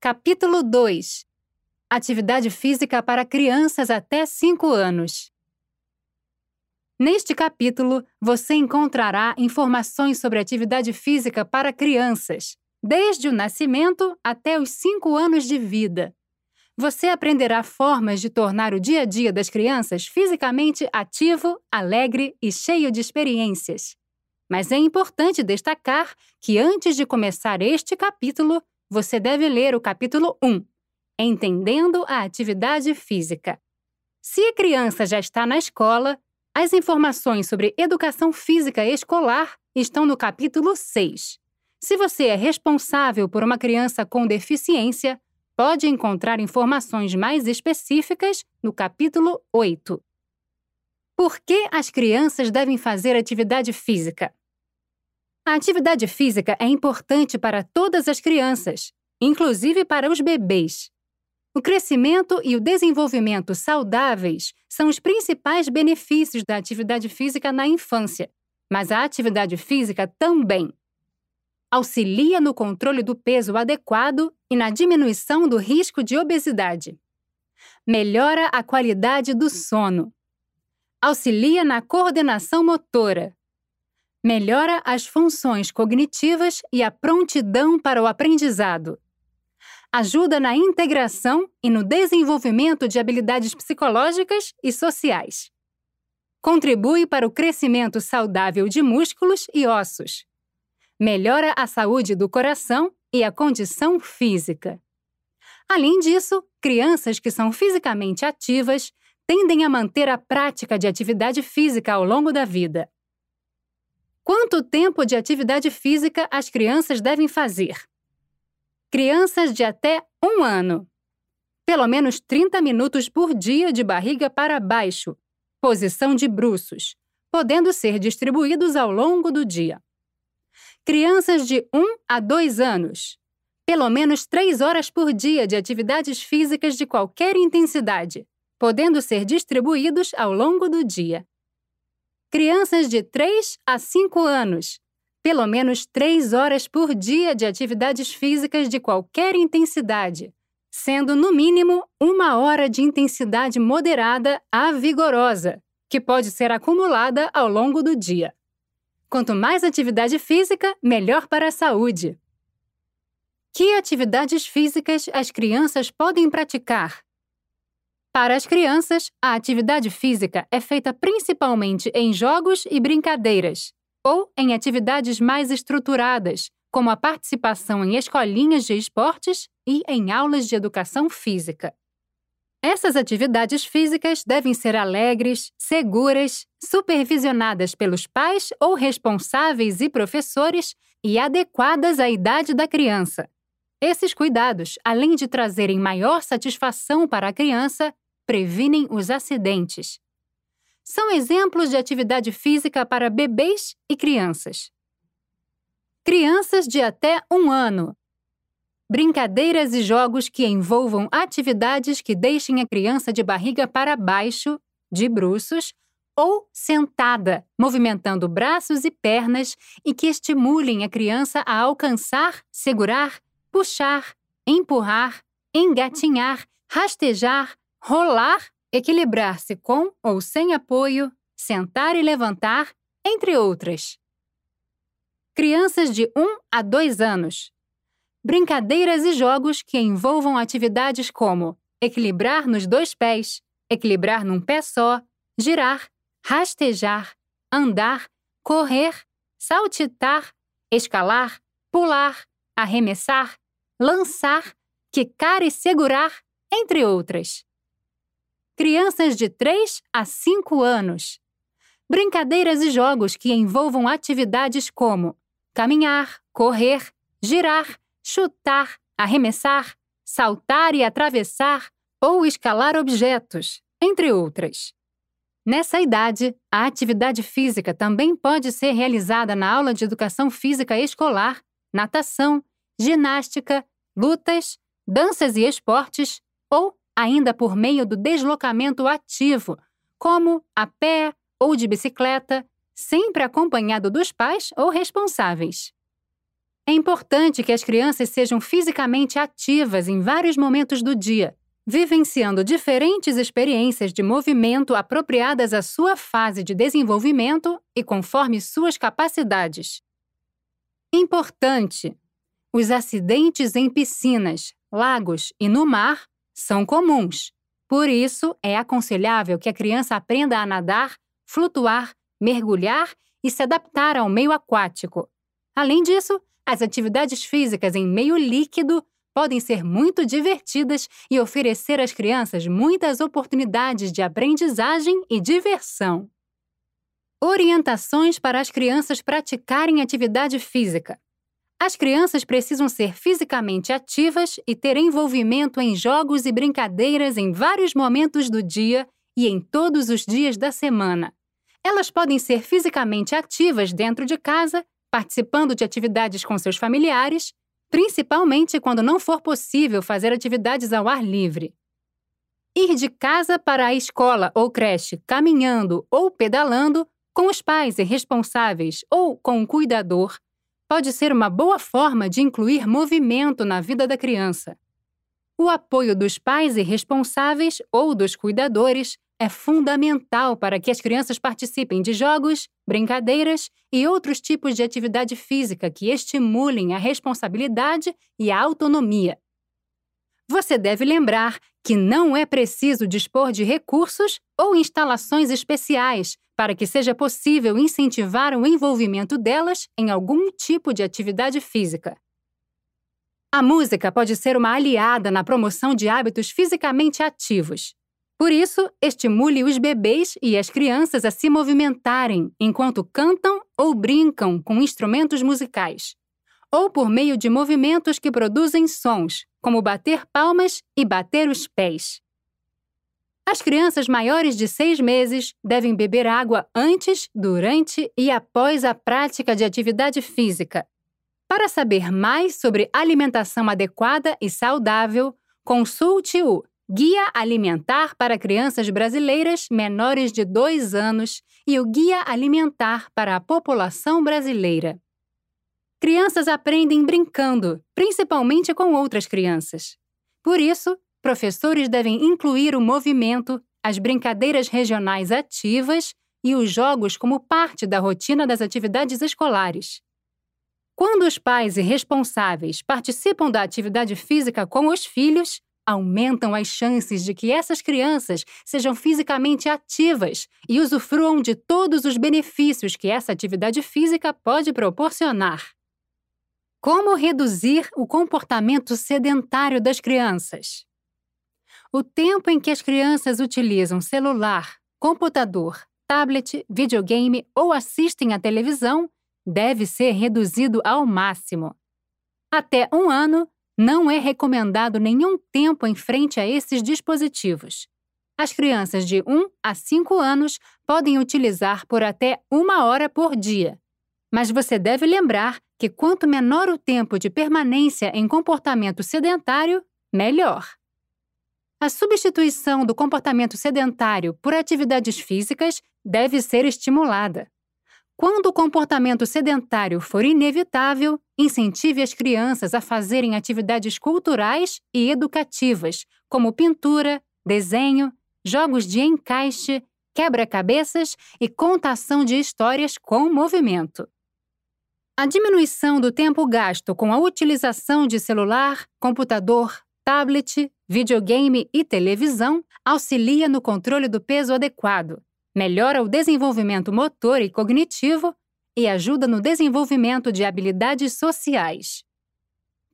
Capítulo 2 Atividade física para crianças até 5 anos. Neste capítulo, você encontrará informações sobre atividade física para crianças, desde o nascimento até os 5 anos de vida. Você aprenderá formas de tornar o dia a dia das crianças fisicamente ativo, alegre e cheio de experiências. Mas é importante destacar que antes de começar este capítulo, você deve ler o capítulo 1, Entendendo a Atividade Física. Se a criança já está na escola, as informações sobre educação física escolar estão no capítulo 6. Se você é responsável por uma criança com deficiência, pode encontrar informações mais específicas no capítulo 8. Por que as crianças devem fazer atividade física? A atividade física é importante para todas as crianças, inclusive para os bebês. O crescimento e o desenvolvimento saudáveis são os principais benefícios da atividade física na infância, mas a atividade física também auxilia no controle do peso adequado e na diminuição do risco de obesidade. Melhora a qualidade do sono. Auxilia na coordenação motora. Melhora as funções cognitivas e a prontidão para o aprendizado ajuda na integração e no desenvolvimento de habilidades psicológicas e sociais. Contribui para o crescimento saudável de músculos e ossos. Melhora a saúde do coração e a condição física. Além disso, crianças que são fisicamente ativas tendem a manter a prática de atividade física ao longo da vida. Quanto tempo de atividade física as crianças devem fazer? Crianças de até um ano. Pelo menos 30 minutos por dia de barriga para baixo, posição de bruços, podendo ser distribuídos ao longo do dia. Crianças de 1 a 2 anos. Pelo menos 3 horas por dia de atividades físicas de qualquer intensidade, podendo ser distribuídos ao longo do dia. Crianças de 3 a 5 anos, pelo menos três horas por dia de atividades físicas de qualquer intensidade, sendo no mínimo uma hora de intensidade moderada a vigorosa, que pode ser acumulada ao longo do dia. Quanto mais atividade física, melhor para a saúde. Que atividades físicas as crianças podem praticar? Para as crianças, a atividade física é feita principalmente em jogos e brincadeiras, ou em atividades mais estruturadas, como a participação em escolinhas de esportes e em aulas de educação física. Essas atividades físicas devem ser alegres, seguras, supervisionadas pelos pais ou responsáveis e professores e adequadas à idade da criança. Esses cuidados, além de trazerem maior satisfação para a criança, previnem os acidentes são exemplos de atividade física para bebês e crianças. Crianças de até um ano. Brincadeiras e jogos que envolvam atividades que deixem a criança de barriga para baixo, de bruços ou sentada, movimentando braços e pernas e que estimulem a criança a alcançar, segurar, puxar, empurrar, engatinhar, rastejar, rolar equilibrar-se com ou sem apoio, sentar e levantar, entre outras. Crianças de 1 a 2 anos. Brincadeiras e jogos que envolvam atividades como equilibrar nos dois pés, equilibrar num pé só, girar, rastejar, andar, correr, saltitar, escalar, pular, arremessar, lançar, quicar e segurar, entre outras crianças de 3 a 5 anos. Brincadeiras e jogos que envolvam atividades como caminhar, correr, girar, chutar, arremessar, saltar e atravessar ou escalar objetos, entre outras. Nessa idade, a atividade física também pode ser realizada na aula de educação física escolar, natação, ginástica, lutas, danças e esportes ou ainda por meio do deslocamento ativo, como a pé ou de bicicleta, sempre acompanhado dos pais ou responsáveis. É importante que as crianças sejam fisicamente ativas em vários momentos do dia, vivenciando diferentes experiências de movimento apropriadas à sua fase de desenvolvimento e conforme suas capacidades. Importante: os acidentes em piscinas, lagos e no mar são comuns. Por isso, é aconselhável que a criança aprenda a nadar, flutuar, mergulhar e se adaptar ao meio aquático. Além disso, as atividades físicas em meio líquido podem ser muito divertidas e oferecer às crianças muitas oportunidades de aprendizagem e diversão. Orientações para as crianças praticarem atividade física. As crianças precisam ser fisicamente ativas e ter envolvimento em jogos e brincadeiras em vários momentos do dia e em todos os dias da semana. Elas podem ser fisicamente ativas dentro de casa participando de atividades com seus familiares, principalmente quando não for possível fazer atividades ao ar livre. Ir de casa para a escola ou creche caminhando ou pedalando com os pais e responsáveis ou com um cuidador pode ser uma boa forma de incluir movimento na vida da criança. O apoio dos pais e responsáveis ou dos cuidadores é fundamental para que as crianças participem de jogos, brincadeiras e outros tipos de atividade física que estimulem a responsabilidade e a autonomia. Você deve lembrar que não é preciso dispor de recursos ou instalações especiais para que seja possível incentivar o envolvimento delas em algum tipo de atividade física. A música pode ser uma aliada na promoção de hábitos fisicamente ativos. Por isso, estimule os bebês e as crianças a se movimentarem enquanto cantam ou brincam com instrumentos musicais, ou por meio de movimentos que produzem sons, como bater palmas e bater os pés. As crianças maiores de seis meses devem beber água antes, durante e após a prática de atividade física. Para saber mais sobre alimentação adequada e saudável, consulte o Guia Alimentar para Crianças Brasileiras Menores de 2 anos e o Guia Alimentar para a População Brasileira. Crianças aprendem brincando, principalmente com outras crianças. Por isso, professores devem incluir o movimento, as brincadeiras regionais ativas e os jogos como parte da rotina das atividades escolares. Quando os pais e responsáveis participam da atividade física com os filhos, aumentam as chances de que essas crianças sejam fisicamente ativas e usufruam de todos os benefícios que essa atividade física pode proporcionar. Como reduzir o comportamento sedentário das crianças? O tempo em que as crianças utilizam celular, computador, tablet, videogame ou assistem à televisão deve ser reduzido ao máximo. Até um ano, não é recomendado nenhum tempo em frente a esses dispositivos. As crianças de 1 a 5 anos podem utilizar por até uma hora por dia. Mas você deve lembrar que quanto menor o tempo de permanência em comportamento sedentário, melhor. A substituição do comportamento sedentário por atividades físicas deve ser estimulada. Quando o comportamento sedentário for inevitável, incentive as crianças a fazerem atividades culturais e educativas, como pintura, desenho, jogos de encaixe, quebra-cabeças e contação de histórias com movimento. A diminuição do tempo gasto com a utilização de celular, computador, tablet, videogame e televisão auxilia no controle do peso adequado melhora o desenvolvimento motor e cognitivo e ajuda no desenvolvimento de habilidades sociais.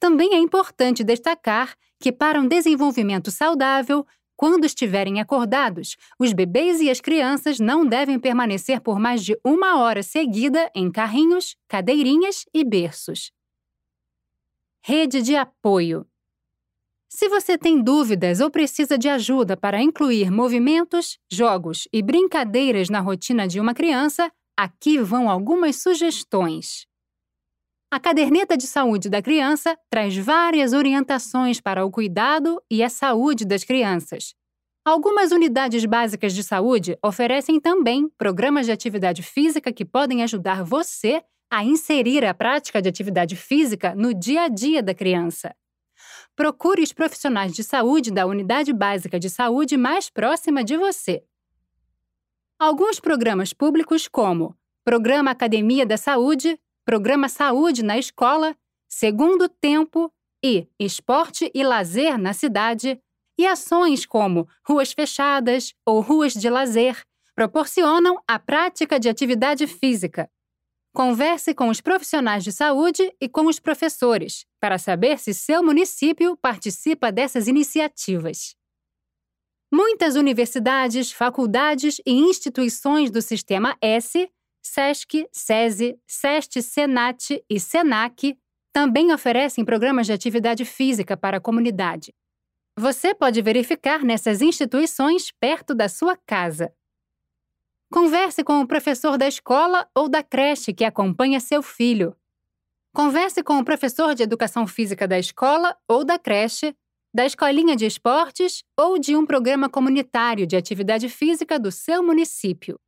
Também é importante destacar que, para um desenvolvimento saudável, quando estiverem acordados, os bebês e as crianças não devem permanecer por mais de uma hora seguida em carrinhos, cadeirinhas e berços. Rede de apoio. Se você tem dúvidas ou precisa de ajuda para incluir movimentos, jogos e brincadeiras na rotina de uma criança, aqui vão algumas sugestões. A caderneta de saúde da criança traz várias orientações para o cuidado e a saúde das crianças. Algumas unidades básicas de saúde oferecem também programas de atividade física que podem ajudar você a inserir a prática de atividade física no dia a dia da criança. Procure os profissionais de saúde da unidade básica de saúde mais próxima de você. Alguns programas públicos, como Programa Academia da Saúde, Programa Saúde na Escola, Segundo Tempo e Esporte e Lazer na Cidade, e ações como ruas fechadas ou ruas de lazer, proporcionam a prática de atividade física. Converse com os profissionais de saúde e com os professores para saber se seu município participa dessas iniciativas. Muitas universidades, faculdades e instituições do Sistema S, SESC, SESI, SEST, SENAT e SENAC também oferecem programas de atividade física para a comunidade. Você pode verificar nessas instituições perto da sua casa. Converse com o professor da escola ou da creche que acompanha seu filho. Converse com o professor de educação física da escola ou da creche, da escolinha de esportes ou de um programa comunitário de atividade física do seu município.